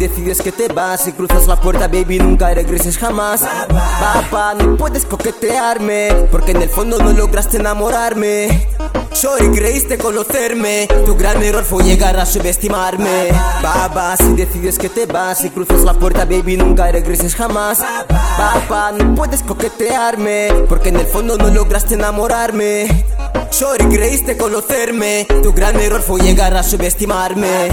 decides que te vas y cruzas la puerta, baby, nunca regreses jamás. Papá, no puedes coquetearme, porque en el fondo no lograste enamorarme. Sorry, creíste conocerme. Tu gran error fue llegar a subestimarme. Baba, si decides que te vas y cruzas la puerta, baby, nunca regreses jamás. Papá, no puedes coquetearme, porque en el fondo no lograste enamorarme. Sorry, creíste conocerme. Tu gran error fue llegar a subestimarme.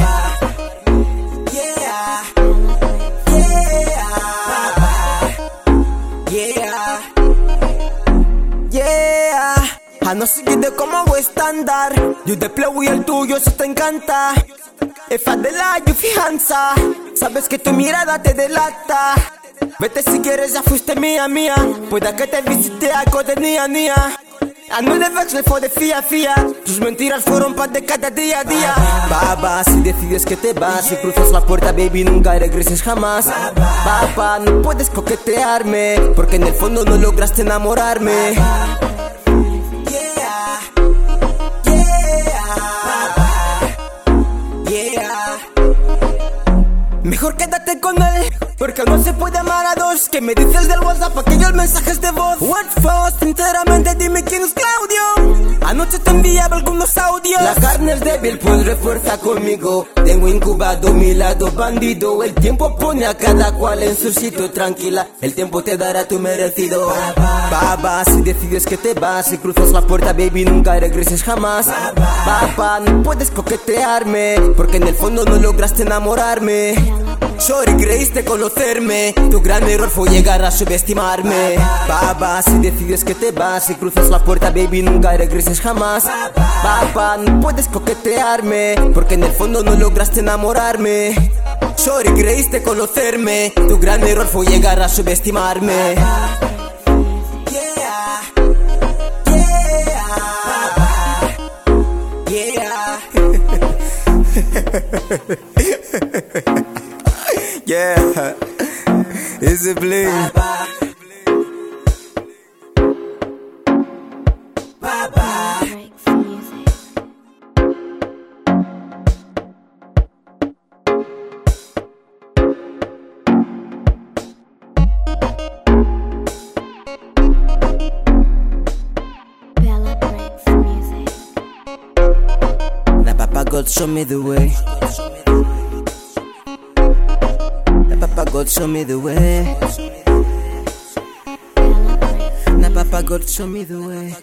A no seguir como hago estándar. Yo te pleo y el tuyo se te encanta. Es de la y fianza. Sabes que tu mirada te delata. Vete si quieres, ya fuiste mía, mía. Pueda que te visite algo de nia, nia. A no de vex, fue de fía, fía. Tus mentiras fueron pan de cada día a día. Baba, si decides que te vas y cruzas la puerta, baby, nunca regreses jamás. Papá, no puedes coquetearme, porque en el fondo no lograste enamorarme. Quédate con él, porque no se puede amar a dos. Que me dices del WhatsApp, aquellos mensajes de voz. What first, sinceramente dime quién es Claudio. Anoche te enviaba algunos audios. La carne es débil, pues refuerza conmigo. Tengo incubado mi lado bandido. El tiempo pone a cada cual en su sitio, tranquila. El tiempo te dará tu merecido. Baba, si decides que te vas y cruzas la puerta, baby, nunca regreses jamás. Papá, no puedes coquetearme, porque en el fondo no lograste enamorarme. Sorry, creíste conocerme. Tu gran error fue llegar a subestimarme. Baba, si decides que te vas y cruzas la puerta, baby, nunca regreses jamás. Papá, no puedes coquetearme, porque en el fondo no lograste enamorarme. Sorry, creíste conocerme. Tu gran error fue llegar a subestimarme. Yeah, Yeah, is it bling? Music. Now, Papa God, show me the way. God show me the way. Na Papa God show me the way.